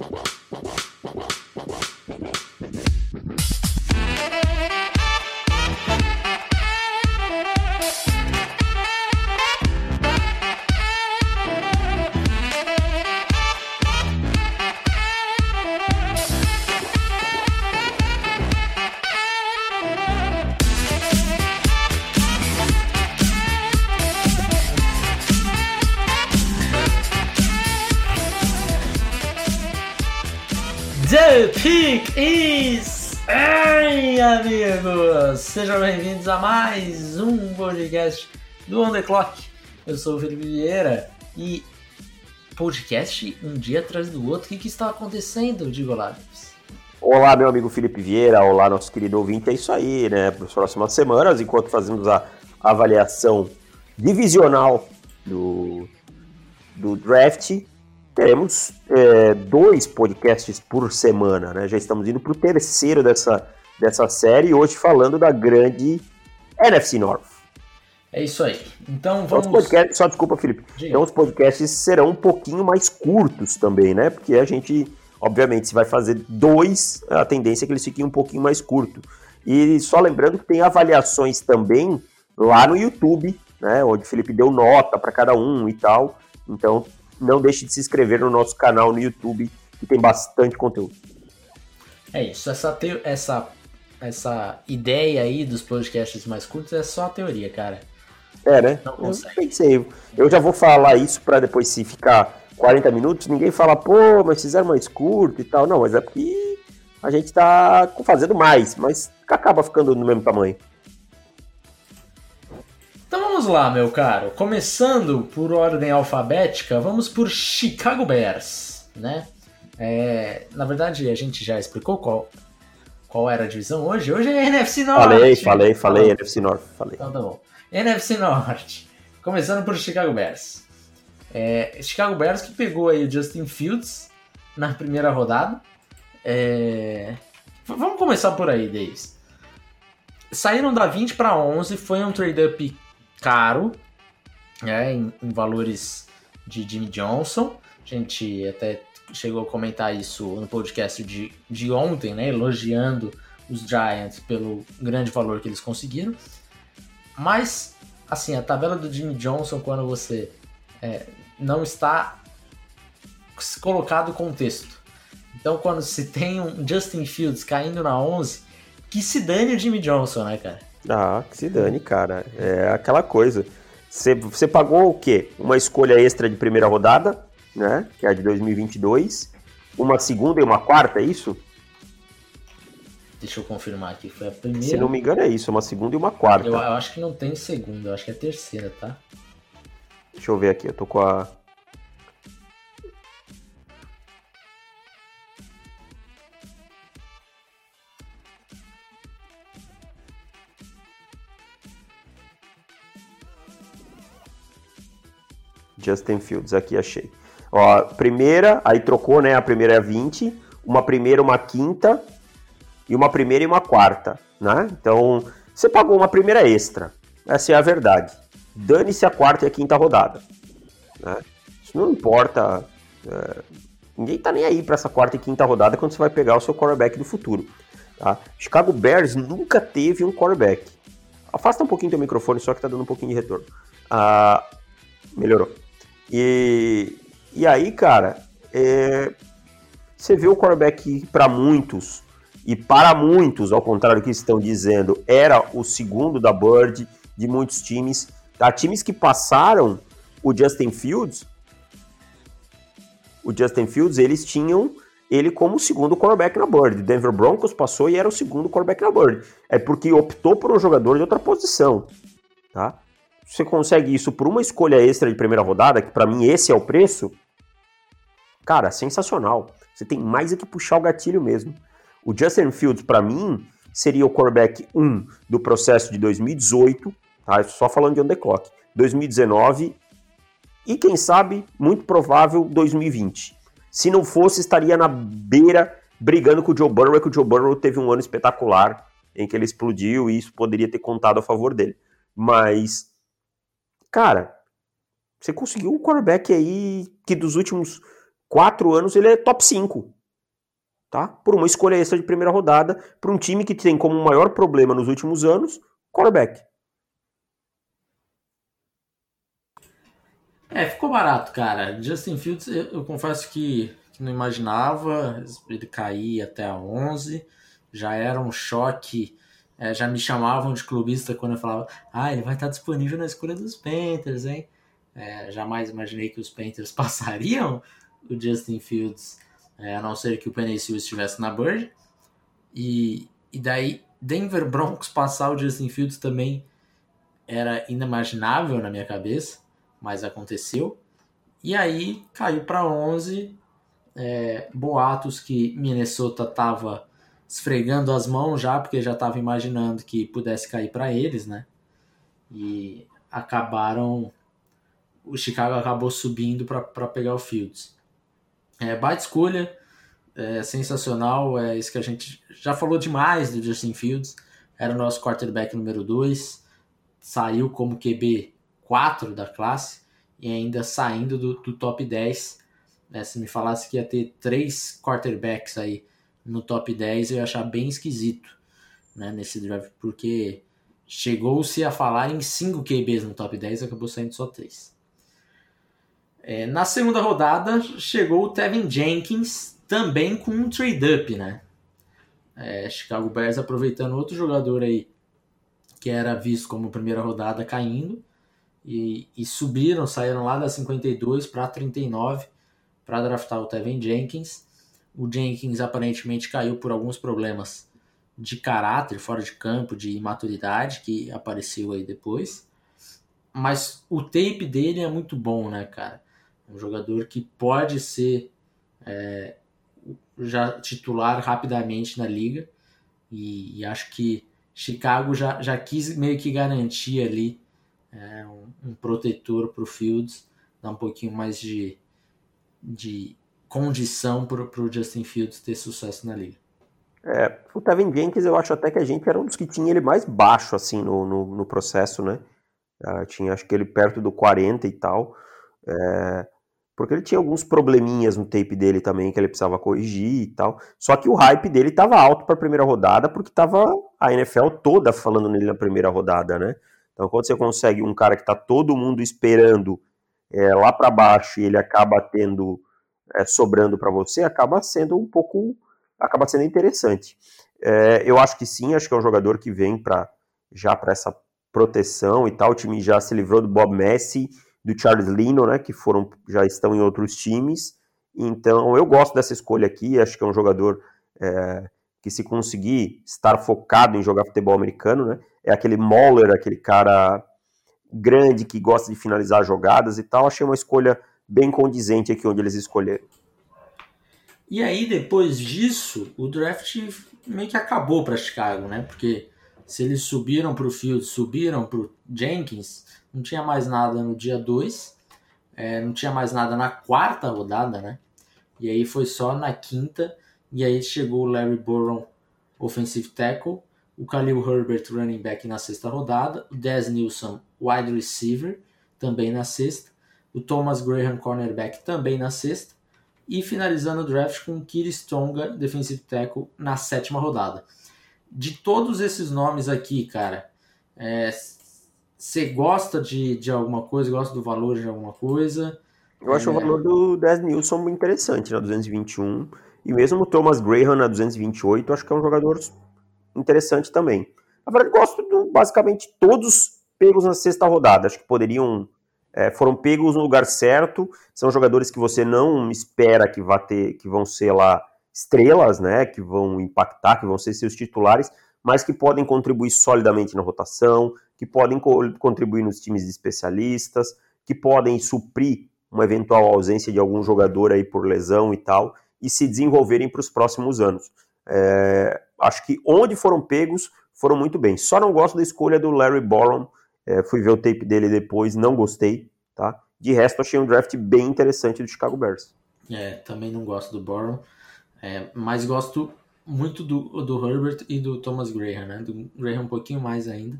The amigos! Sejam bem-vindos a mais um podcast do On The Clock. Eu sou o Felipe Vieira e podcast um dia atrás do outro. O que, que está acontecendo, Digo Lábios? Olá, meu amigo Felipe Vieira, olá, nosso querido ouvinte. É isso aí, né? Para as próximas semanas, enquanto fazemos a avaliação divisional do, do draft, teremos é, dois podcasts por semana, né? Já estamos indo para o terceiro dessa, dessa série, hoje falando da grande NFC North. É isso aí. Então Então, os vamos. podcasts, só desculpa, Felipe. Diga. Então os podcasts serão um pouquinho mais curtos também, né? Porque a gente, obviamente, se vai fazer dois, a tendência é que eles fiquem um pouquinho mais curtos. E só lembrando que tem avaliações também lá no YouTube, né? Onde o Felipe deu nota para cada um e tal. Então não deixe de se inscrever no nosso canal no YouTube, que tem bastante conteúdo. É isso. Essa, teo- essa, essa ideia aí dos podcasts mais curtos é só a teoria, cara. É, né? Não eu pensei. Eu já vou falar isso para depois, se ficar 40 minutos, ninguém fala, pô, mas fizeram mais curto e tal. Não, mas é porque a gente tá fazendo mais, mas acaba ficando no mesmo tamanho. Então vamos lá, meu caro. Começando por ordem alfabética, vamos por Chicago Bears, né? É, na verdade, a gente já explicou qual, qual era a divisão hoje. Hoje é NFC Norte. Falei, falei, falei, Falou. NFC North, falei. Então tá bom. NFC Norte. Começando por Chicago Bears. É, Chicago Bears que pegou aí o Justin Fields na primeira rodada. É, Vamos começar por aí, Davis. Saíram da 20 para 11, foi um trade-up caro, né, em, em valores de Jimmy Johnson. A gente até chegou a comentar isso no podcast de, de ontem, né, elogiando os Giants pelo grande valor que eles conseguiram. Mas, assim, a tabela do Jimmy Johnson, quando você é, não está colocado contexto. Então, quando se tem um Justin Fields caindo na 11, que se dane o Jimmy Johnson, né, cara? Ah, que se dane, cara. É aquela coisa. Você pagou o quê? Uma escolha extra de primeira rodada, né? Que é a de 2022. Uma segunda e uma quarta, é isso? Deixa eu confirmar aqui. Foi a primeira. Se não me engano, é isso. Uma segunda e uma quarta. eu, eu acho que não tem segunda, eu acho que é terceira, tá? Deixa eu ver aqui, eu tô com a. Justin Fields, aqui achei. Ó, primeira, aí trocou, né? A primeira é 20, uma primeira, uma quinta, e uma primeira e uma quarta, né? Então, você pagou uma primeira extra. Essa é a verdade. Dane-se a quarta e a quinta rodada. né? Isso não importa. é, ninguém tá nem aí para essa quarta e quinta rodada quando você vai pegar o seu quarterback do futuro. Tá? Chicago Bears nunca teve um quarterback. Afasta um pouquinho teu microfone, só que tá dando um pouquinho de retorno. Ah, melhorou. E, e aí, cara, é, você vê o quarterback para muitos, e para muitos, ao contrário do que estão dizendo, era o segundo da Bird de muitos times. Tá? Times que passaram o Justin Fields, o Justin Fields, eles tinham ele como segundo quarterback na Bird. O Denver Broncos passou e era o segundo quarterback na Bird. É porque optou por um jogador de outra posição, tá? Você consegue isso por uma escolha extra de primeira rodada, que para mim esse é o preço. Cara, sensacional. Você tem mais é que puxar o gatilho mesmo. O Justin Fields, para mim, seria o quarterback 1 do processo de 2018, tá? Só falando de on the clock. 2019 e quem sabe, muito provável, 2020. Se não fosse, estaria na beira brigando com o Joe Burrow, que o Joe Burrow teve um ano espetacular em que ele explodiu e isso poderia ter contado a favor dele. Mas, cara, você conseguiu um quarterback aí que dos últimos quatro anos ele é top 5. tá? Por uma escolha extra de primeira rodada para um time que tem como maior problema nos últimos anos quarterback. É, ficou barato, cara. Justin Fields, eu, confesso que, que, não imaginava ele cair até a 11. Já era um choque. É, já me chamavam de clubista quando eu falava, ah, ele vai estar disponível na escolha dos Panthers, hein? É, jamais imaginei que os Panthers passariam o Justin Fields, é, a não ser que o Sewell estivesse na Bird. E, e daí, Denver Broncos passar o Justin Fields também era inimaginável na minha cabeça mas aconteceu. E aí caiu para 11. É, boatos que Minnesota estava esfregando as mãos já, porque já estava imaginando que pudesse cair para eles, né? E acabaram. O Chicago acabou subindo para pegar o Fields. É, baita escolha, é, sensacional. É isso que a gente já falou demais do Justin Fields. Era o nosso quarterback número 2. Saiu como QB 4 da classe e ainda saindo do, do top 10. Né? Se me falasse que ia ter três quarterbacks aí no top 10, eu ia achar bem esquisito né, nesse draft, porque chegou-se a falar em 5 QBs no top 10 acabou saindo só 3. É, na segunda rodada chegou o Tevin Jenkins também com um trade-up, né? É, Chicago Bears aproveitando outro jogador aí que era visto como primeira rodada caindo e, e subiram, saíram lá da 52 para 39 para draftar o Tevin Jenkins. O Jenkins aparentemente caiu por alguns problemas de caráter fora de campo, de imaturidade que apareceu aí depois. Mas o tape dele é muito bom, né, cara? Um jogador que pode ser é, já titular rapidamente na liga. E, e, acho que Chicago já, já quis meio que garantir ali é, um, um protetor para o Fields, dar um pouquinho mais de, de condição para o Justin Fields ter sucesso na liga. É, o Tevin Jenkins, eu acho até que a gente era um dos que tinha ele mais baixo, assim, no, no, no processo, né? Uh, tinha, acho que ele perto do 40 e tal. É, porque ele tinha alguns probleminhas no tape dele também que ele precisava corrigir e tal. Só que o hype dele estava alto para a primeira rodada, porque estava a NFL toda falando nele na primeira rodada, né? Então, quando você consegue um cara que está todo mundo esperando é, lá para baixo e ele acaba tendo é, sobrando para você, acaba sendo um pouco, acaba sendo interessante. É, eu acho que sim, acho que é um jogador que vem para já para essa proteção e tal. O time já se livrou do Bob Messi, do Charles Lino, né, que foram já estão em outros times. Então, eu gosto dessa escolha aqui. Acho que é um jogador é, que se conseguir estar focado em jogar futebol americano, né, é aquele Moller, aquele cara grande que gosta de finalizar jogadas e tal. Achei uma escolha bem condizente aqui onde eles escolheram. E aí, depois disso, o draft meio que acabou para Chicago, né? Porque se eles subiram para o Field, subiram para o Jenkins, não tinha mais nada no dia 2, é, não tinha mais nada na quarta rodada, né? E aí foi só na quinta, e aí chegou o Larry Boron, offensive tackle, o Khalil Herbert, running back, na sexta rodada, o Dez Nilsson, wide receiver, também na sexta, o Thomas Graham, cornerback, também na sexta, e finalizando o draft com o Kiri Stonga, defensive tackle, na sétima rodada. De todos esses nomes aqui, cara, você é, gosta de, de alguma coisa, gosta do valor de alguma coisa? Eu acho é... o valor do Dez Nilsson interessante na 221, e mesmo o Thomas Graham na 228, acho que é um jogador interessante também. Na verdade, gosto de basicamente todos pegos na sexta rodada. Acho que poderiam. É, foram pegos no lugar certo. São jogadores que você não espera que, vá ter, que vão ser lá estrelas, né? Que vão impactar, que vão ser seus titulares, mas que podem contribuir solidamente na rotação, que podem co contribuir nos times de especialistas, que podem suprir uma eventual ausência de algum jogador aí por lesão e tal, e se desenvolverem para os próximos anos. É, acho que onde foram pegos, foram muito bem. Só não gosto da escolha do Larry Borom. É, fui ver o tape dele depois, não gostei. Tá? De resto, achei um draft bem interessante do Chicago Bears. É, também não gosto do Borom. É, mas gosto muito do, do Herbert e do Thomas Graham, né? Do Graham um pouquinho mais ainda.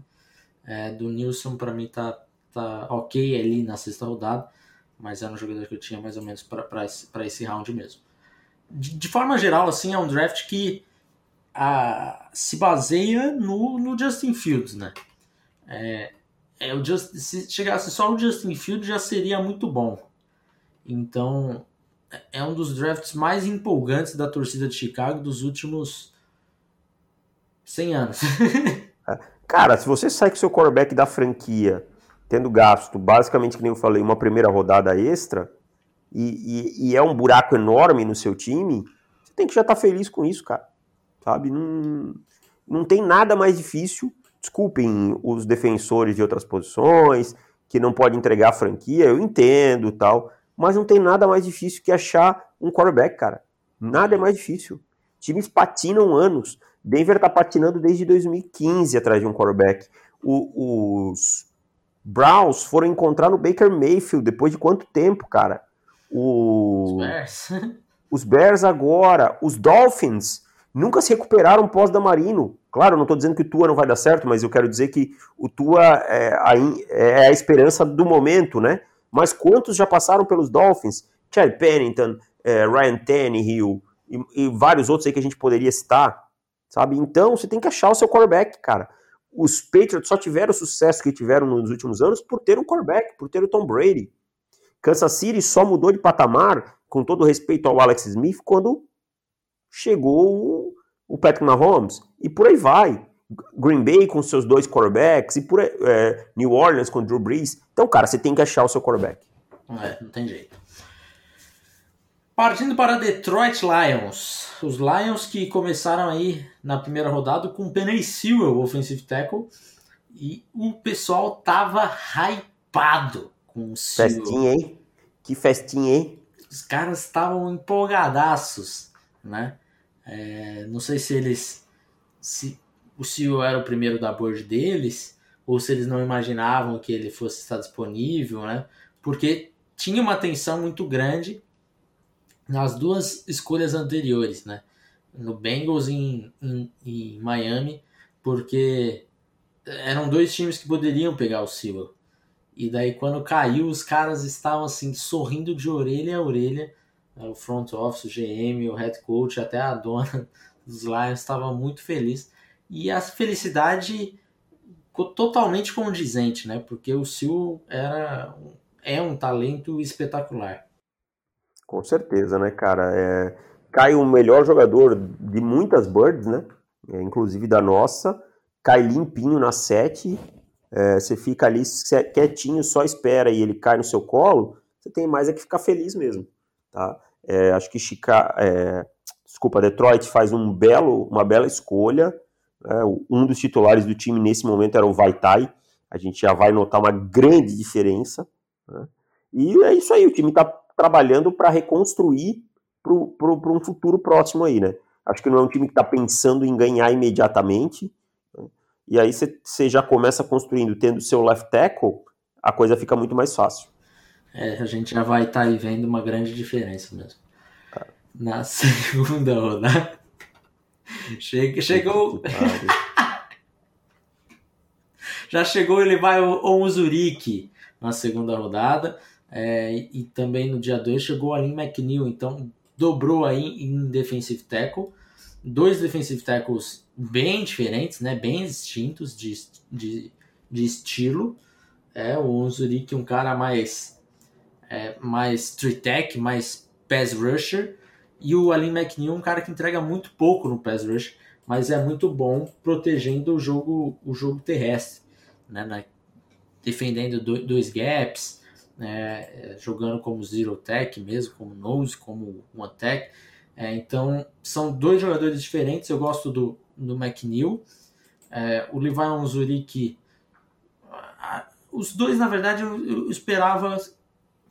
É, do Nilson, para mim, tá, tá ok ali na sexta rodada, mas era um jogador que eu tinha mais ou menos para esse, esse round mesmo. de, de, forma geral, assim, é um draft que a, se baseia no, no Justin Fields, né? É, é o Just, se chegasse só o Justin Fields já seria muito bom. Então, é um dos drafts mais empolgantes da torcida de Chicago dos últimos 100 anos. Cara, se você sai com seu quarterback da franquia, tendo gasto, basicamente, que nem eu falei, uma primeira rodada extra, e, e, e é um buraco enorme no seu time, você tem que já estar tá feliz com isso, cara. Sabe? Não, não tem nada mais difícil. Desculpem os defensores de outras posições, que não pode entregar a franquia, eu entendo tal, mas não tem nada mais difícil que achar um quarterback, cara. Nada é mais difícil. Times patinam anos. Denver tá patinando desde 2015 atrás de um quarterback. O, os Browns foram encontrar no Baker Mayfield depois de quanto tempo, cara? O... Os Bears. os Bears agora. Os Dolphins nunca se recuperaram pós-Damarino. Claro, não estou dizendo que o Tua não vai dar certo, mas eu quero dizer que o Tua é a, é a esperança do momento, né? Mas quantos já passaram pelos Dolphins? Chad Pennington, é, Ryan Tannehill e, e vários outros aí que a gente poderia citar sabe? Então você tem que achar o seu quarterback, cara. Os Patriots só tiveram o sucesso que tiveram nos últimos anos por ter um quarterback, por ter o Tom Brady. Kansas City só mudou de patamar, com todo respeito ao Alex Smith, quando chegou o Patrick Mahomes. E por aí vai. Green Bay com seus dois quarterbacks, e por aí, é, New Orleans com Drew Brees. Então, cara, você tem que achar o seu quarterback. É, não tem jeito. Partindo para Detroit Lions. Os Lions que começaram aí na primeira rodada com Penny Sewell, offensive tackle, e o pessoal tava hypado com o Sewell. Festinha, hein? Que festinha, hein? Os caras estavam empolgadaços, né? É, não sei se eles... se o Sewell era o primeiro da board deles, ou se eles não imaginavam que ele fosse estar disponível, né? Porque tinha uma tensão muito grande nas duas escolhas anteriores, né? No Bengals e em, em, em, Miami, porque eram dois times que poderiam pegar o Silva. E daí quando caiu, os caras estavam assim, sorrindo de orelha a orelha. O front office, o GM, o head coach, até a dona dos Lions estava muito feliz. E a felicidade ficou totalmente condizente, né? Porque o Sil era é um talento espetacular. Com certeza, né, cara? É, cai o melhor jogador de muitas birds, né? É, inclusive da nossa. Cai limpinho na 7. É, você fica ali quietinho, só espera e ele cai no seu colo. Você tem mais é que ficar feliz mesmo, tá? É, acho que Chicago, é, desculpa, Detroit faz um belo, uma bela escolha. Né? um dos titulares do time nesse momento era o Vaitai. A gente já vai notar uma grande diferença. Né? E é isso aí, o time tá trabalhando para reconstruir para um futuro próximo aí, né? Acho que não é um time que está pensando em ganhar imediatamente. Né? E aí você já começa construindo, tendo seu left tackle, a coisa fica muito mais fácil. É, a gente já vai estar tá aí vendo uma grande diferença mesmo. Na segunda rodada. Chega, chegou. já chegou, ele vai o, o Uzuriki na segunda rodada. É, e também no dia 2 chegou ali McNeil, então dobrou aí em defensive tackle. Dois defensive tackles bem diferentes, né, bem distintos de, de, de estilo. É, o Onzuric um cara mais, é, mais three tech, mais pass rusher. E o Alin McNeil um cara que entrega muito pouco no pass rush, mas é muito bom protegendo o jogo, o jogo terrestre, né, né defendendo dois gaps, né, jogando como zero tech mesmo, como nose, como one tech. É, então são dois jogadores diferentes. Eu gosto do, do McNeil, é, o Levi Onzuri os dois na verdade eu, eu, esperava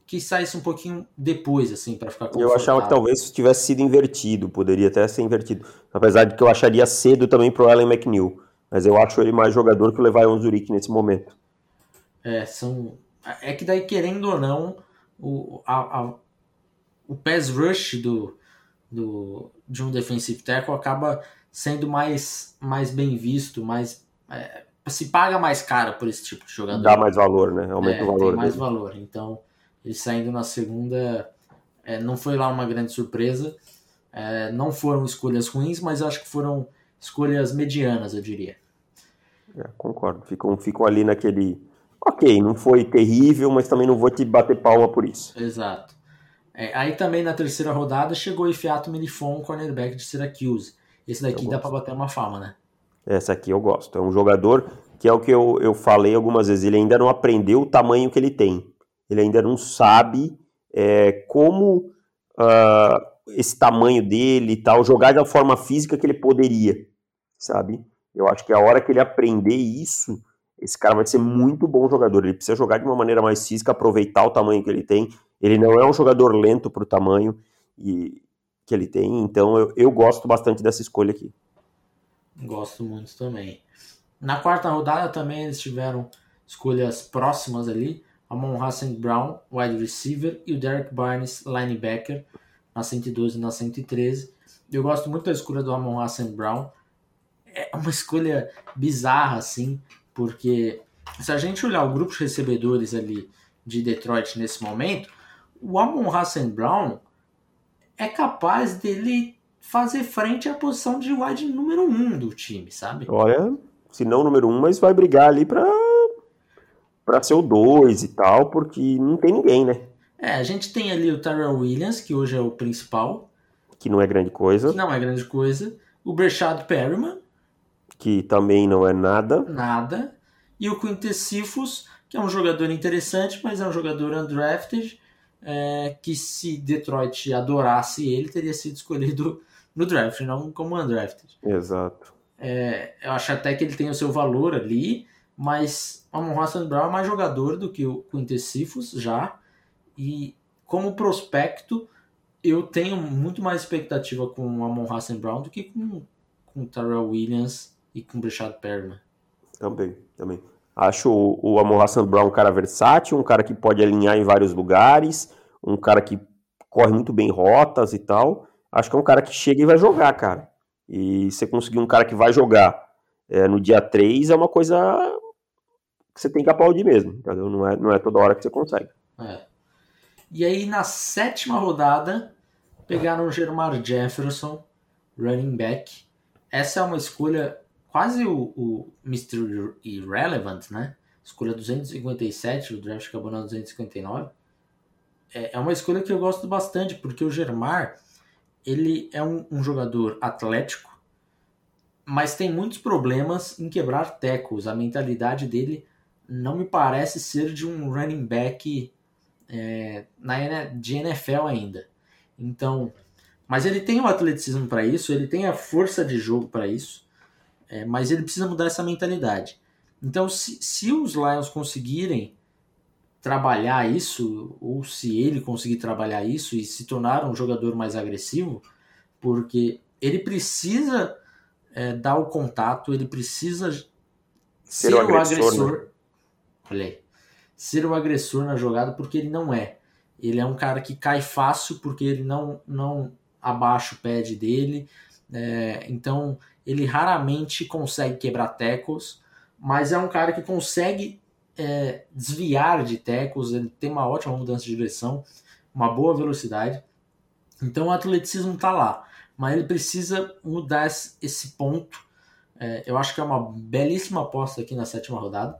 que saísse um pouquinho depois assim para ficar Eu achava que talvez tivesse sido invertido, poderia até ser invertido, apesar de que eu acharia cedo também pro Allen McNeil, mas eu acho ele mais jogador que o Levi Onzuric nesse momento. É, são é que daí, querendo ou não, o, a, a, o pass rush do, do, de um defensive tackle acaba sendo mais, mais bem visto, mais é, se paga mais caro por esse tipo de jogador. Dá mais valor, né? Aumenta é, o valor. Tem mais dele. valor. Então, ele saindo na segunda é, não foi lá uma grande surpresa. É, não foram escolhas ruins, mas acho que foram escolhas medianas, eu diria. É, concordo. Ficam, ficam ali naquele. Ok, não foi terrível, mas também não vou te bater palma por isso. Exato. É, aí também na terceira rodada chegou o Ifiato Milifon, cornerback de Syracuse. Esse daqui dá para bater uma fama, né? Essa aqui eu gosto. É um jogador que é o que eu, eu falei algumas vezes. Ele ainda não aprendeu o tamanho que ele tem. Ele ainda não sabe é, como uh, esse tamanho dele e tal, jogar da forma física que ele poderia, sabe? Eu acho que a hora que ele aprender isso, esse cara vai ser muito bom jogador. Ele precisa jogar de uma maneira mais física, aproveitar o tamanho que ele tem. Ele não é um jogador lento para o tamanho e, que ele tem, então eu, eu gosto bastante dessa escolha aqui. Gosto muito também. Na quarta rodada também eles tiveram escolhas próximas ali. Amon Hassan Brown, wide receiver, e o Derek Barnes, linebacker, na 112 e na 113. Eu gosto muito da escolha do Amon Hassan Brown. É uma escolha bizarra, assim, porque se a gente olhar o grupo de recebedores ali de Detroit nesse momento, o Amon Hassan Brown é capaz dele fazer frente à posição de wide número um do time, sabe? Olha, se não número um, mas vai brigar ali pra, pra ser o dois e tal, porque não tem ninguém, né? É, a gente tem ali o Tyrell Williams, que hoje é o principal. Que não é grande coisa. Que não é grande coisa. O Breshad Perryman. Que também não é nada. Nada. E o Quintus Sifus, que é um jogador interessante, mas é um jogador undrafted, é, que se Detroit adorasse ele, teria sido escolhido no draft, não como undrafted. Exato. É, eu acho até que ele tem o seu valor ali, mas o Amon Hassan Brown é mais jogador do que o Quintus Sifus já, e como prospecto, eu tenho muito mais expectativa com o Amon Hassan Brown do que com, com o Terrell Williams e com o Breshad Perryman. Também, também. Acho o, o Amon Hassan Brown um cara versátil, um cara que pode alinhar em vários lugares, um cara que corre muito bem rotas e tal. Acho que é um cara que chega e vai jogar, cara. E você conseguir um cara que vai jogar é, no dia 3 é uma coisa você tem que aplaudir mesmo, entendeu? Não é, não é toda hora que você consegue. É. E aí, na sétima rodada, pegaram o Germar Jefferson, running back. Essa é uma escolha quase o, o Mr. Irrelevant, né? Escolha 257, o draft acabou na 259. É, é uma escolha que eu gosto bastante, porque o Germar, ele é um, um jogador atlético, mas tem muitos problemas em quebrar tecos. A mentalidade dele não me parece ser de um running back é, na, de NFL ainda. Então, mas ele tem o atleticismo para isso, ele tem a força de jogo para isso. É, mas ele precisa mudar essa mentalidade. Então, se, se os Lions conseguirem trabalhar isso, ou se ele conseguir trabalhar isso e se tornar um jogador mais agressivo, porque ele precisa é, dar o contato, ele precisa ser, ser o agressor. O agressor né? Olha aí, ser o agressor na jogada, porque ele não é. Ele é um cara que cai fácil porque ele não, não abaixa o pad dele. É, então ele raramente consegue quebrar tecos, mas é um cara que consegue é, desviar de tecos, ele tem uma ótima mudança de direção, uma boa velocidade. Então o atleticismo está lá, mas ele precisa mudar esse ponto. É, eu acho que é uma belíssima aposta aqui na sétima rodada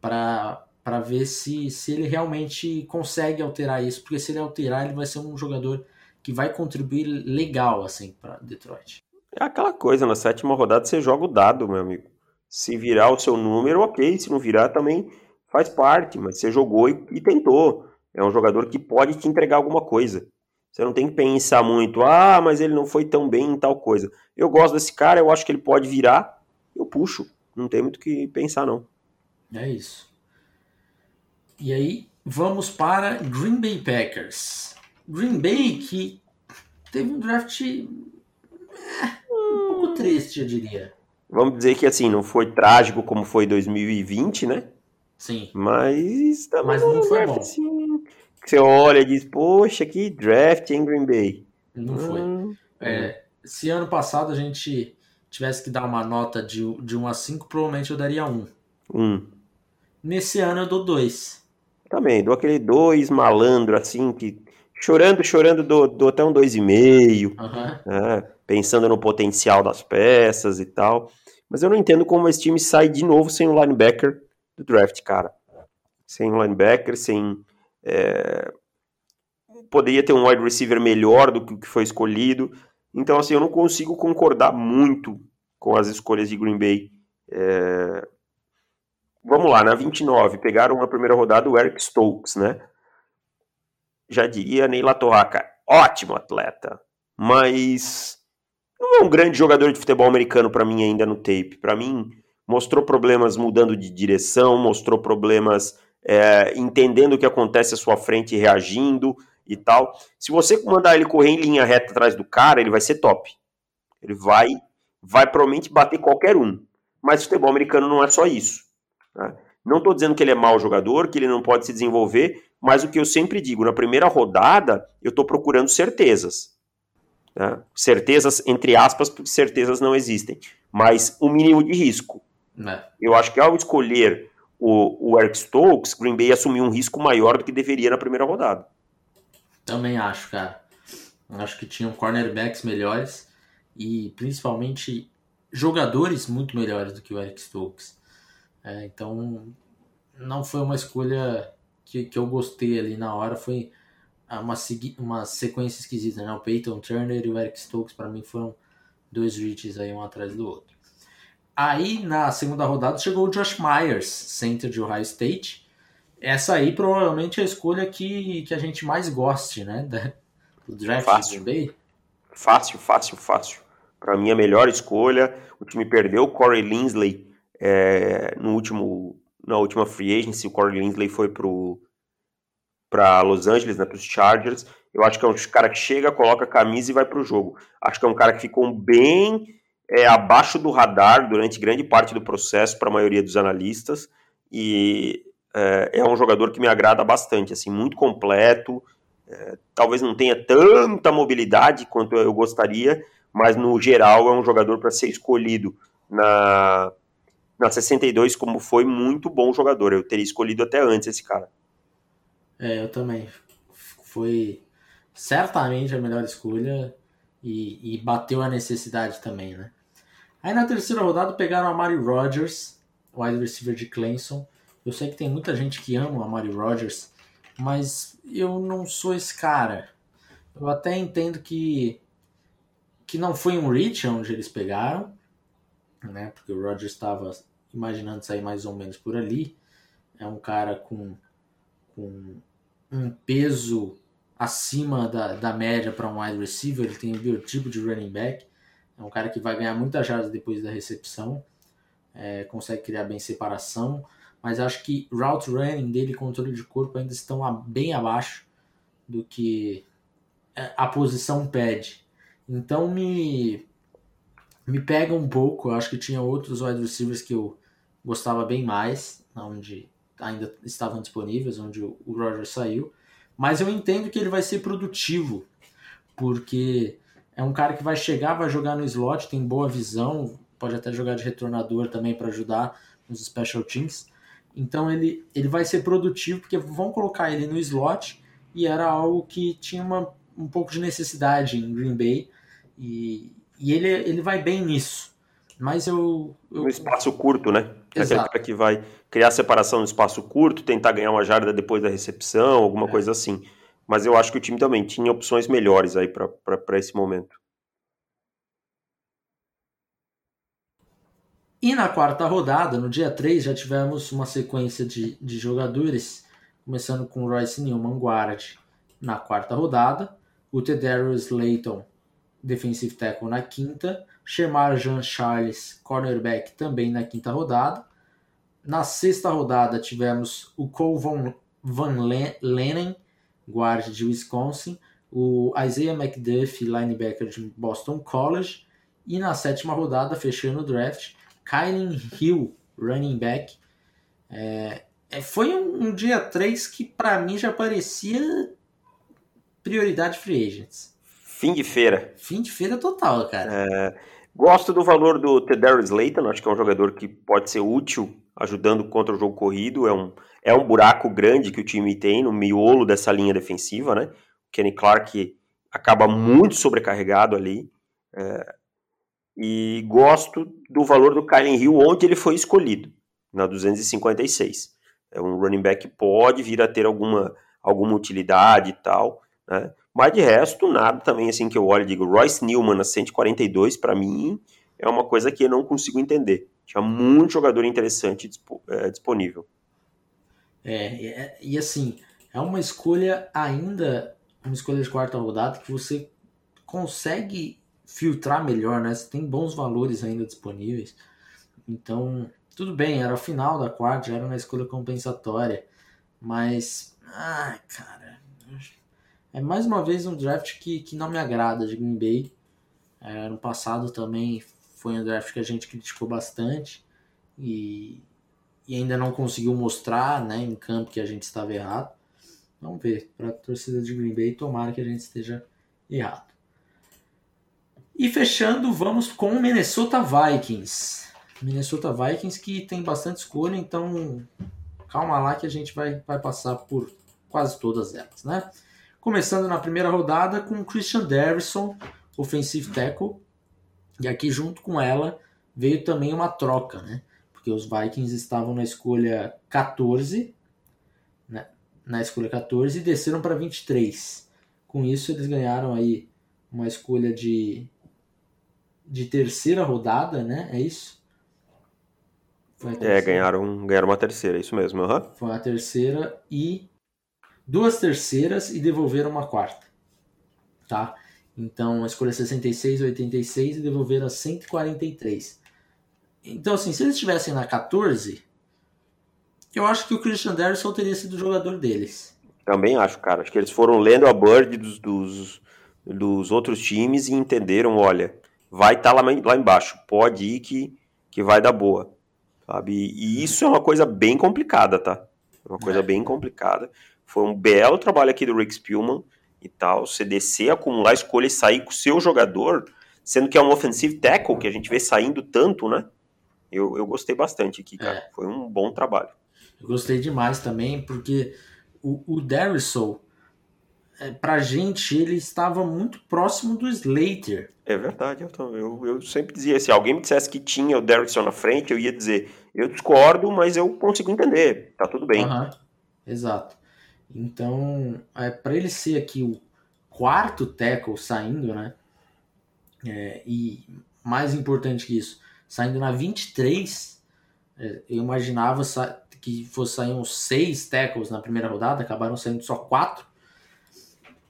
para ver se, se ele realmente consegue alterar isso, porque se ele alterar, ele vai ser um jogador que vai contribuir legal assim para Detroit. É aquela coisa, na sétima rodada você joga o dado, meu amigo. Se virar o seu número, ok. Se não virar, também faz parte, mas você jogou e, e tentou. É um jogador que pode te entregar alguma coisa. Você não tem que pensar muito, ah, mas ele não foi tão bem em tal coisa. Eu gosto desse cara, eu acho que ele pode virar, eu puxo. Não tem muito o que pensar, não. É isso. E aí, vamos para Green Bay Packers. Green Bay que teve um draft um pouco triste, eu diria. Vamos dizer que assim, não foi trágico como foi 2020, né? Sim. Mas também Mas não, foi bom. Assim, que você olha e diz, poxa, que draft em Green Bay. Não foi. Hum, é, se ano passado a gente tivesse que dar uma nota de, de 1 a 5, provavelmente eu daria 1. Um. Nesse ano eu dou 2. Também, dou aquele 2 malandro assim, que chorando, chorando, dou, dou até um 2,5, uhum. né? pensando no potencial das peças e tal. Mas eu não entendo como esse time sai de novo sem um linebacker do draft, cara. Sem um linebacker, sem. É... Poderia ter um wide receiver melhor do que o que foi escolhido. Então, assim, eu não consigo concordar muito com as escolhas de Green Bay. É... Vamos lá, na 29, pegaram na primeira rodada o Eric Stokes, né? Já diria Neila Torraca, ótimo atleta, mas não é um grande jogador de futebol americano para mim ainda no tape. Para mim, mostrou problemas mudando de direção, mostrou problemas é, entendendo o que acontece à sua frente e reagindo e tal. Se você mandar ele correr em linha reta atrás do cara, ele vai ser top. Ele vai, vai provavelmente bater qualquer um. Mas futebol americano não é só isso. Né? Não estou dizendo que ele é mau jogador, que ele não pode se desenvolver, mas o que eu sempre digo, na primeira rodada, eu estou procurando certezas. Né? Certezas, entre aspas, porque certezas não existem, mas o um mínimo de risco. É. Eu acho que ao escolher o, o Eric Stokes, Green Bay assumiu um risco maior do que deveria na primeira rodada. Também acho, cara. Acho que tinham cornerbacks melhores e principalmente jogadores muito melhores do que o Eric Stokes. É, então não foi uma escolha que, que eu gostei ali na hora, foi uma, uma sequência esquisita, né? O Peyton Turner e o Eric Stokes para mim foram dois reaches aí um atrás do outro. Aí na segunda rodada chegou o Josh Myers, center de Ohio State, essa aí provavelmente é a escolha que, que a gente mais goste, né? Do draft fácil. Bay. Fácil, fácil, fácil. Para mim, a melhor escolha. O time perdeu o Corey Linsley é, no último, na última free agency. O Corey Linsley foi para Los Angeles, né, para os Chargers. Eu acho que é um cara que chega, coloca a camisa e vai para o jogo. Acho que é um cara que ficou bem é, abaixo do radar durante grande parte do processo para a maioria dos analistas. E é, é, um jogador que me agrada bastante, assim, muito completo. É, talvez não tenha tanta mobilidade quanto eu gostaria, mas no geral é um jogador para ser escolhido na, na 62 como foi muito bom jogador. Eu teria escolhido até antes esse cara. É, eu também. Foi certamente a melhor escolha e, e bateu a necessidade também, né? Aí na terceira rodada pegaram a Mari Rogers, wide receiver de Clemson. Eu sei que tem muita gente que ama a Mari Rogers, mas eu não sou esse cara. Eu até entendo que que não foi um reach onde eles pegaram, né? Porque o Rogers estava imaginando sair mais ou menos por ali. É um cara com, com um peso acima da, da média para um wide receiver. Ele tem o biotipo de running back. É um cara que vai ganhar muitas jardas depois da recepção. É, consegue criar bem separação mas acho que route running dele e controle de corpo ainda estão bem abaixo do que é, a posição pede. Então me me pega um pouco. Eu acho que tinha outros wide receivers que eu gostava bem mais, onde ainda estavam disponíveis, onde o Roger saiu. Mas eu entendo que ele vai ser produtivo, porque é um cara que vai chegar, vai jogar no slot, tem boa visão, pode até jogar de retornador também para ajudar nos special teams. Então ele, ele vai ser produtivo porque vão colocar ele no slot e era algo que tinha uma, um pouco de necessidade em Green Bay e, e ele, ele vai bem nisso. Mas eu, eu... No espaço curto, né? É aquele cara que vai criar separação no espaço curto, tentar ganhar uma jarda depois da recepção, alguma é. coisa assim. Mas eu acho que o time também tinha opções melhores aí para esse momento. E na quarta rodada, no dia 3, já tivemos uma sequência de, de jogadores, começando com Royce Newman, guard, na quarta rodada, o Tedarius Slayton, defensive tackle, na quinta, Shemar Jean Charles, cornerback, também na quinta rodada. Na sexta rodada, tivemos o Cole Van, Van Lenen, guard de Wisconsin, o Isaiah McDuff, linebacker de Boston College, e na sétima rodada, fechando o draft, Kylen Hill, running back. É, é, foi um, um, dia 3 que para mim já parecia prioridade free agents. Fim de feira. Fim de feira total, cara. É, gosto do valor do Tedarius Slayton, acho que é um jogador que pode ser útil ajudando contra o jogo corrido. É um, é um buraco grande que o time tem no miolo dessa linha defensiva, né? Kenny Clark acaba muito sobrecarregado ali. É, e gosto do valor do Kylen Hill onde ele foi escolhido, na 256. É um running back que pode vir a ter alguma, alguma utilidade e tal, né? Mas de resto, nada também assim que eu olho e digo, Royce Newman na 142, para mim, é uma coisa que eu não consigo entender. Tinha muito jogador interessante é, disponível. É, e assim, é uma escolha ainda, uma escolha de quarta rodada que você consegue filtrar melhor, né? Você tem bons valores ainda disponíveis. Então, tudo bem, era o final da quarta, já era uma escolha compensatória. Mas, ah, cara, é mais uma vez um draft que, que não me agrada de Green Bay. É, ano passado também foi um draft que a gente criticou bastante e, e ainda não conseguiu mostrar né, em campo que a gente estava errado. Vamos ver, para a torcida de Green Bay, tomara que a gente esteja errado. E fechando, vamos com o Minnesota Vikings. Minnesota Vikings que tem bastante escolha, então calma lá que a gente vai, vai passar por quase todas elas, né? Começando na primeira rodada com Christian Derrisson, offensive tackle, e aqui junto com ela veio também uma troca, né? Porque os Vikings estavam na escolha 14, né? na escolha 14 e desceram para 23. Com isso eles ganharam aí uma escolha de de terceira rodada, né? É isso? É, ganharam, ganharam uma terceira, é isso mesmo. Uhum. Foi a terceira e duas terceiras e devolveram uma quarta. Tá? Então, a escolha 66, 86 e devolveram a 143. Então, assim, se eles estivessem na 14, eu acho que o Christian Derrisson teria sido o jogador deles. Também acho, cara. Acho que eles foram lendo a bird dos, dos, dos outros times e entenderam, olha, vai estar tá lá, lá embaixo. Pode ir que, que vai dar boa. Sabe? E isso é uma coisa bem complicada, tá? É uma coisa é. bem complicada. Foi um belo trabalho aqui do Rick Spielman e tal. Você descer, acumular escolha e sair com o seu jogador, sendo que é um offensive tackle que a gente vê saindo tanto, né? Eu, eu gostei bastante aqui, cara. É. Foi um bom trabalho. Eu gostei demais também, porque o, o Darrisol, é, pra gente, ele estava muito próximo do Slater. É verdade, eu, eu, eu sempre dizia, se alguém me dissesse que tinha o Derrickson na frente, eu ia dizer, eu discordo, mas eu consigo entender, tá tudo bem. Uhum, exato. Então, é, para ele ser aqui o quarto tackle saindo, né? É, e mais importante que isso, saindo na 23, é, eu imaginava que fosse sair uns seis tackles na primeira rodada, acabaram saindo só quatro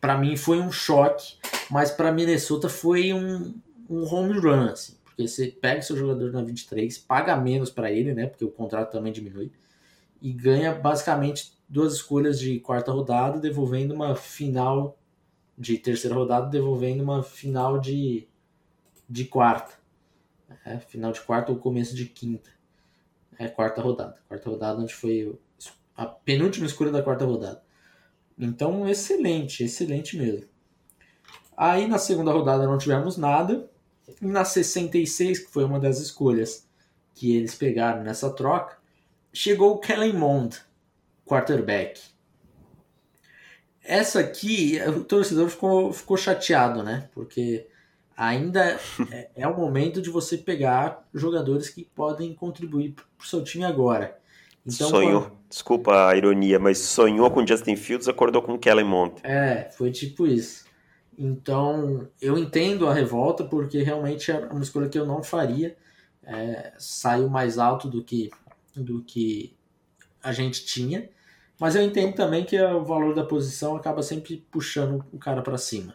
para mim foi um choque, mas para Minnesota foi um, um home run, assim, porque você pega seu jogador na 23, paga menos para ele, né, porque o contrato também diminui, e ganha basicamente duas escolhas de quarta rodada, devolvendo uma final de terceira rodada, devolvendo uma final de, de quarta. É, final de quarta ou começo de quinta. É quarta rodada. Quarta rodada onde foi a penúltima escolha da quarta rodada. Então, excelente, excelente mesmo. Aí na segunda rodada não tivemos nada. E na 66, que foi uma das escolhas que eles pegaram nessa troca, chegou o Kellen Mond, quarterback. Essa aqui, o torcedor ficou, ficou chateado, né? Porque ainda é, é o momento de você pegar jogadores que podem contribuir para o seu time agora. Então, sonhou, quando... desculpa a ironia, mas sonhou com Justin Fields, acordou com Kellen Mond. É, foi tipo isso. Então, eu entendo a revolta, porque realmente é uma escolha que eu não faria. É, saiu mais alto do que, do que a gente tinha. Mas eu entendo também que o valor da posição acaba sempre puxando o cara para cima.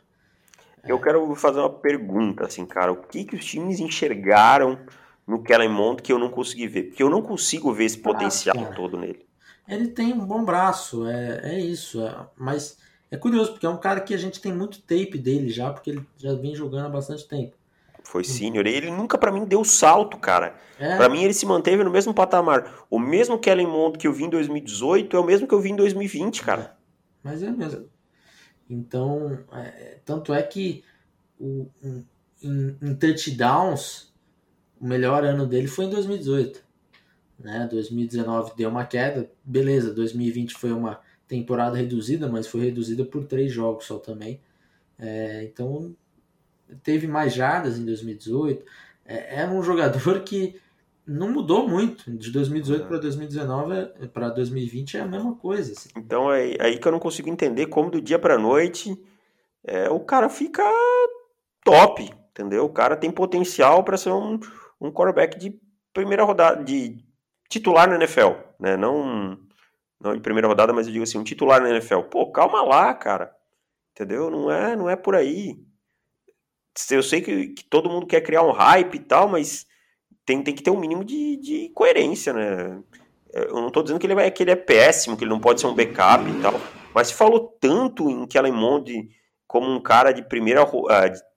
Eu quero fazer uma pergunta, assim, cara. O que, que os times enxergaram no Kellen Mond que eu não consegui ver. Porque eu não consigo ver esse potencial ah, todo nele. Ele tem um bom braço, é, é isso. É, mas é curioso, porque é um cara que a gente tem muito tape dele já, porque ele já vem jogando há bastante tempo. Foi senior. Ele nunca para mim deu salto, cara. É. Para mim ele se manteve no mesmo patamar. O mesmo Kellen Mond que eu vi em 2018 é o mesmo que eu vi em 2020, cara. É, mas é mesmo. Então, é, tanto é que o, em, em touchdowns o melhor ano dele foi em 2018. Né? 2019 deu uma queda, beleza. 2020 foi uma temporada reduzida, mas foi reduzida por três jogos só também. É, então teve mais jardas em 2018. É, era um jogador que não mudou muito. De 2018 para 2019 para 2020 é a mesma coisa. Assim. Então é aí que eu não consigo entender como do dia para noite é, o cara fica top, entendeu? O cara tem potencial para ser um, um quarterback de primeira rodada, de titular na NFL, né? Não, não de primeira rodada, mas eu digo assim, um titular na NFL. Pô, calma lá, cara. Entendeu? Não é, não é por aí. Eu sei que, que todo mundo quer criar um hype e tal, mas tem, tem que ter um mínimo de, de coerência, né? Eu não estou dizendo que ele, vai, que ele é péssimo, que ele não pode ser um backup e tal, mas se falou tanto em Kellen Mond como um cara de primeira, uh,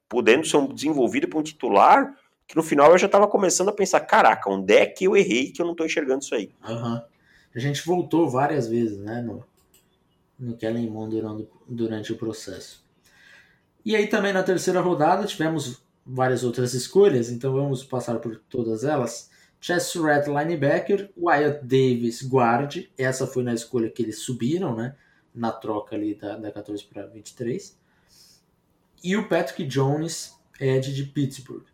podendo ser um desenvolvido para um titular, que no final eu já estava começando a pensar, caraca, onde é que eu errei que eu não estou enxergando isso aí? Uhum. A gente voltou várias vezes, né, no, no Kellen Mond durante, durante o processo. E aí também na terceira rodada tivemos várias outras escolhas, então vamos passar por todas elas. Chess Surratt, linebacker, Wyatt Davis, guard. Essa foi na escolha que eles subiram, né? Na troca ali da, da 14 para 23. E o Patrick Jones, Ed de Pittsburgh.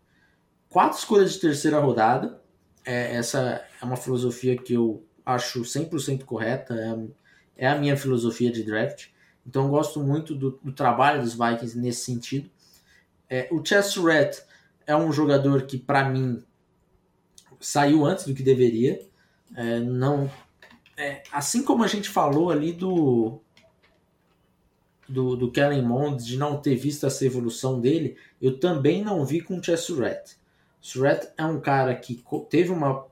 Quatro escolhas de terceira rodada. É, essa é uma filosofia que eu acho 100% correta. É, é, a minha filosofia de draft. Então eu gosto muito do, do trabalho dos Vikings nesse sentido. É, o Chess Rat é um jogador que, para mim, saiu antes do que deveria. É, não, é, assim como a gente falou ali do do, do Kellen Mond de não ter visto essa evolução dele, eu também não vi com o Chess Surratt. Surratt é um cara que teve uma,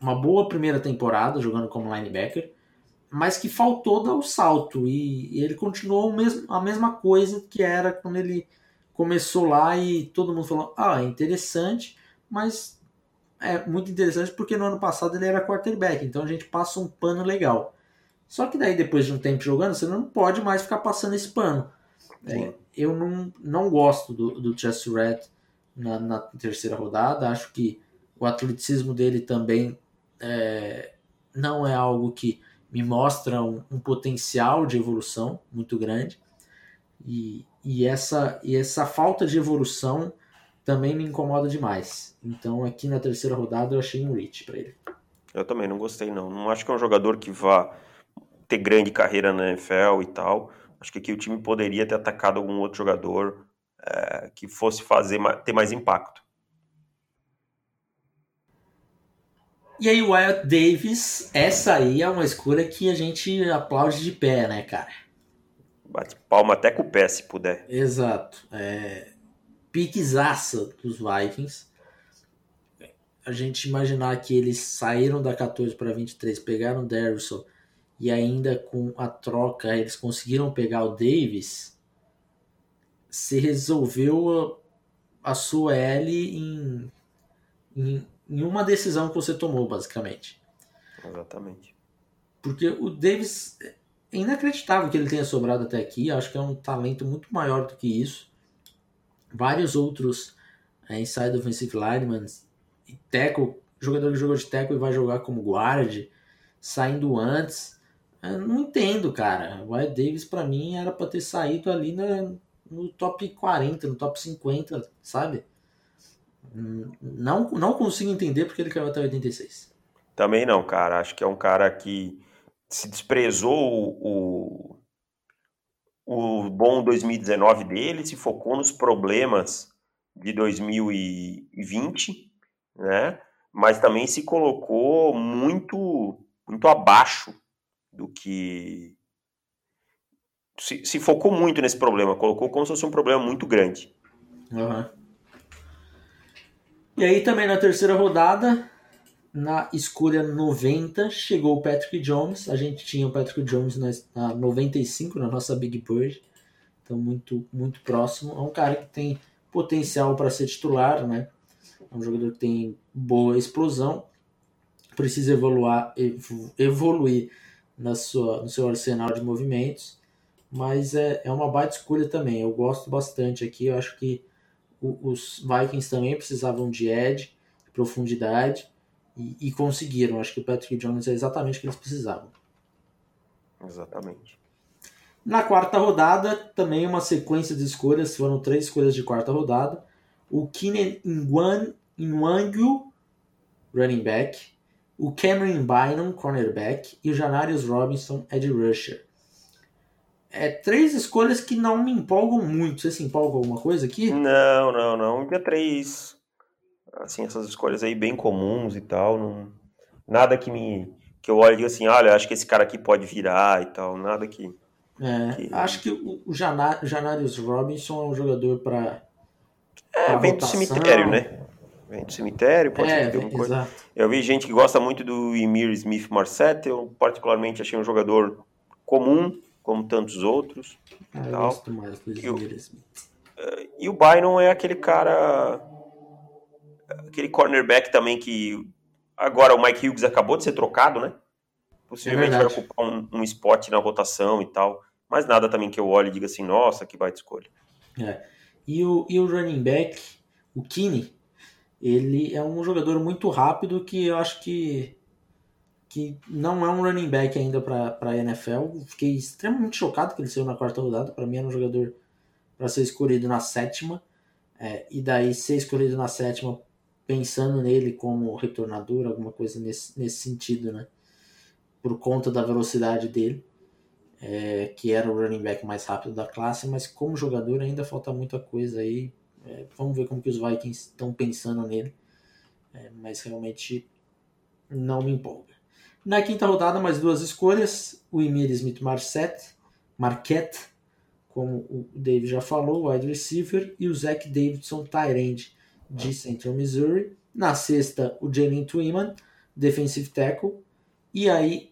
uma boa primeira temporada jogando como linebacker, mas que faltou dar o salto e, e ele continuou mesmo, a mesma coisa que era quando ele começou lá e todo mundo falou: ah, é interessante, mas é muito interessante porque no ano passado ele era quarterback, então a gente passa um pano legal. Só que daí, depois de um tempo jogando, você não pode mais ficar passando esse pano. É, eu não, não gosto do, do Chess Red na, na, terceira rodada. Acho que o atleticismo dele também é, não é algo que me mostra um, um potencial de evolução muito grande. E, e, essa, e essa falta de evolução também me incomoda demais. Então aqui na terceira rodada eu achei um reach para ele. Eu também não gostei não. Não acho que é um jogador que vá ter grande carreira na NFL e tal. Acho que aqui o time poderia ter atacado algum outro jogador é, que fosse fazer ter mais impacto. E aí, o Wyatt Davis, essa aí é uma escolha que a gente aplaude de pé, né, cara? Bate palma até com o pé, se puder. Exato. É, piquezaça dos Vikings. A gente imaginar que eles saíram da 14 para 23, pegaram o Derrisson e ainda com a troca eles conseguiram pegar o Davis, se resolveu a, a sua L em, em, em uma decisão que você tomou, basicamente. Exatamente. Porque o Davis é inacreditável que ele tenha sobrado até aqui. Acho que é um talento muito maior do que isso. Vários outros é, inside offensive linemen, e tackle, jogador que jogou de tackle e vai jogar como guard, saindo antes. Eu não entendo, cara. O Wyatt Davis para mim era para ter saído ali na, no top 40, no top 50, sabe? Não, não consigo entender porque ele caiu até 86. Também não, cara. Acho que é um cara que se desprezou o, o bom 2019 dele, se focou nos problemas de 2020, né? Mas também se colocou muito muito abaixo do que se, se focou muito nesse problema, colocou como se fosse um problema muito grande. Uhum. E aí também na terceira rodada na escolha 90 chegou o Patrick Jones. A gente tinha o Patrick Jones na, na 95, na nossa Big Bird. Então, muito, muito próximo. É um cara que tem potencial para ser titular, né? É um jogador que tem boa explosão. Precisa evoluar, evoluir na sua, no seu arsenal de movimentos. Mas é, é uma baita escolha também. Eu gosto bastante aqui. Eu acho que o, os Vikings também precisavam de edge, de profundidade e, e, conseguiram. Acho que o Patrick Jones é exatamente o que eles precisavam. Exatamente. Na quarta rodada, também uma sequência de escolhas, foram três escolhas de quarta rodada. O Keenan Inwangu, running back. O Cameron Bynum, cornerback. E o Janarius Robinson, edge rusher. É três escolhas que não me empolgam muito. Você se empolga alguma coisa aqui? Não, não, não. É três. Assim, essas escolhas aí bem comuns e tal. Não... Nada que me. Que eu olhe e diga assim, olha, acho que esse cara aqui pode virar e tal. Nada que. É, que... Acho que o Janarius Robinson é um jogador para. É, vem do cemitério, né? Vem do cemitério, pode é, ser alguma coisa. Exato. Eu vi gente que gosta muito do Emir Smith Marset, eu particularmente achei um jogador comum, como tantos outros. Ah, eu gosto mais do Smith. Uh, e o Bynum é aquele cara. Aquele cornerback também que. Agora o Mike Hughes acabou de ser trocado, né? Possivelmente é vai ocupar um, um spot na rotação e tal. Mas nada também que eu olhe e diga assim, nossa, que baita escolha. É. E, o, e o running back, o Kine, ele é um jogador muito rápido que eu acho que, que não é um running back ainda para a NFL. Fiquei extremamente chocado que ele saiu na quarta rodada. Para mim era um jogador para ser escolhido na sétima. É, e daí ser escolhido na sétima pensando nele como retornador, alguma coisa nesse, nesse sentido, né? Por conta da velocidade dele é, que era o running back mais rápido da classe, mas como jogador ainda falta muita coisa aí. É, vamos ver como que os Vikings estão pensando nele, é, mas realmente não me empolga. Na quinta rodada, mais duas escolhas: o Emir Smith Marset, Marquette, como o Dave já falou, wide receiver, e o Zach Davidson, tight de Central Missouri. Na sexta, o Jalen Twyman, defensive tackle. E aí,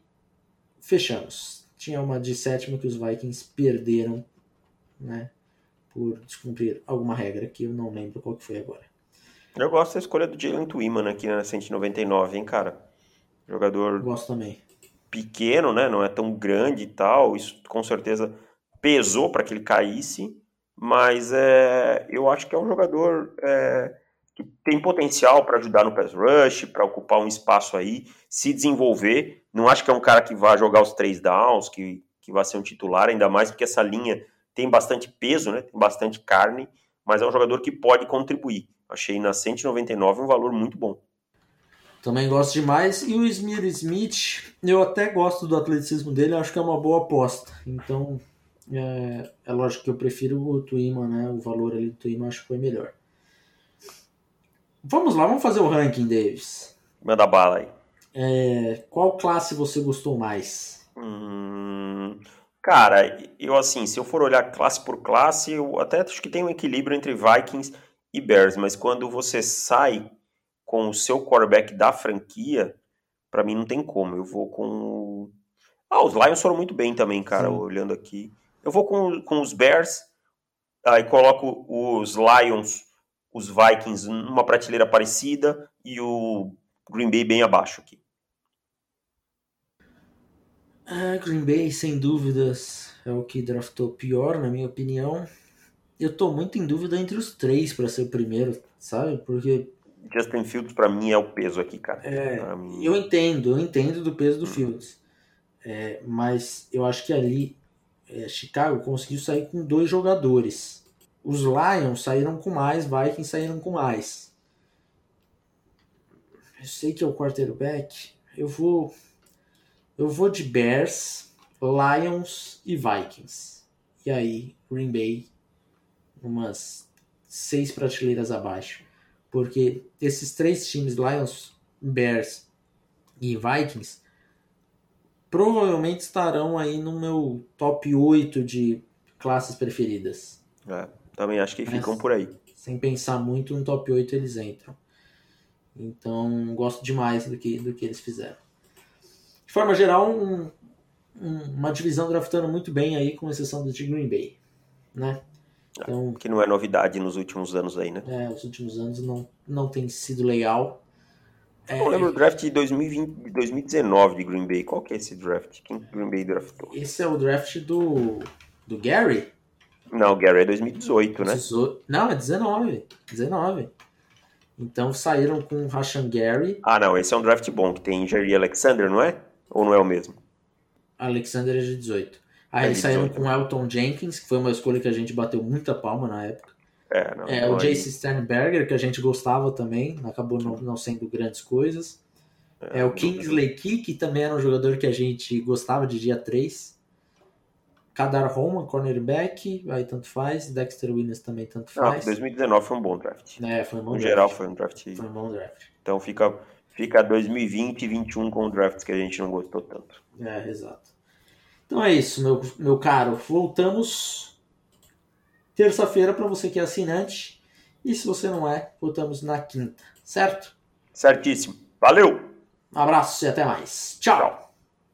fechamos tinha uma de sétima que os Vikings perderam, né? Por descumprir alguma regra que eu não lembro qual que foi agora. Eu gosto da escolha do Jalen Twyman aqui na 199, hein, cara? Jogador. Gosto também. Pequeno, né? Não é tão grande e tal. Isso com certeza pesou para que ele caísse. Mas é, eu acho que é um jogador é, que tem potencial para ajudar no pass rush, para ocupar um espaço aí, se desenvolver. Não acho que é um cara que vai jogar os três downs, que, que vai ser um titular, ainda mais porque essa linha tem bastante peso, né? tem bastante carne, mas é um jogador que pode contribuir. Achei na 199 um valor muito bom. Também gosto demais. E o Smith Smith, eu até gosto do atleticismo dele, acho que é uma boa aposta. Então, é, é lógico que eu prefiro o Tuima, né? O valor ali do Tuima acho que foi melhor. Vamos lá, vamos fazer o ranking, Davis. Manda bala aí. É, qual classe você gostou mais? Hum, cara, eu assim, se eu for olhar classe por classe, eu até acho que tem um equilíbrio entre Vikings e Bears, mas quando você sai com o seu quarterback da franquia, para mim não tem como. Eu vou com. Ah, os Lions foram muito bem também, cara, Sim. olhando aqui. Eu vou com, com os Bears, aí coloco os Lions os Vikings numa prateleira parecida e o Green Bay bem abaixo aqui. Ah, Green Bay, sem dúvidas, é o que draftou pior, na minha opinião. Eu tô muito em dúvida entre os três para ser o primeiro, sabe? Porque. Justin Fields, para mim, é o peso aqui, cara. É, mim... Eu entendo, eu entendo do peso do hum. Fields. É, mas eu acho que ali, é, Chicago conseguiu sair com dois jogadores. Os Lions saíram com mais, Vikings saíram com mais. Eu sei que é o quarterback. Eu vou eu vou de Bears, Lions e Vikings. E aí, Green Bay umas seis prateleiras abaixo. Porque esses três times, Lions, Bears e Vikings, provavelmente estarão aí no meu top 8 de classes preferidas. É. Também acho que Mas, ficam por aí. Sem pensar muito, no top 8 eles entram. Então, gosto demais do que, do que eles fizeram. De forma geral, um, um, uma divisão draftando muito bem aí, com exceção do de Green Bay. Né? Então, que não é novidade nos últimos anos aí, né? É, os últimos anos não, não tem sido legal. É, eu lembro o draft de 2020, 2019 de Green Bay. Qual que é esse draft? Quem Green Bay draftou? Esse é o draft do, do Gary? Não, o Gary é 2018, né? Não, é 19. 19. Então saíram com o Rashan Gary. Ah, não, esse é um draft bom, que tem Jerry Alexander, não é? Ou não é o mesmo? Alexander é de 18. Aí eles saíram com Elton Jenkins, que foi uma escolha que a gente bateu muita palma na época. É, não, É, o Jace Sternberger, que a gente gostava também, acabou não, não sendo grandes coisas. É, o Kingsley Key, que também era um jogador que a gente gostava de dia 3. Kadar Roman, cornerback, aí tanto faz. Dexter Williams também tanto Não, faz. 2019 foi um bom draft. É, foi um bom No draft. geral, foi um draft. Foi um bom draft. Então fica, fica 2020 e 2021 com drafts que a gente não gostou tanto. É, exato. Então é isso, meu, meu caro. Voltamos terça-feira para você que é assinante. E se você não é, voltamos na quinta, certo? Certíssimo. Valeu! Um abraço e até mais. Tchau. Tchau.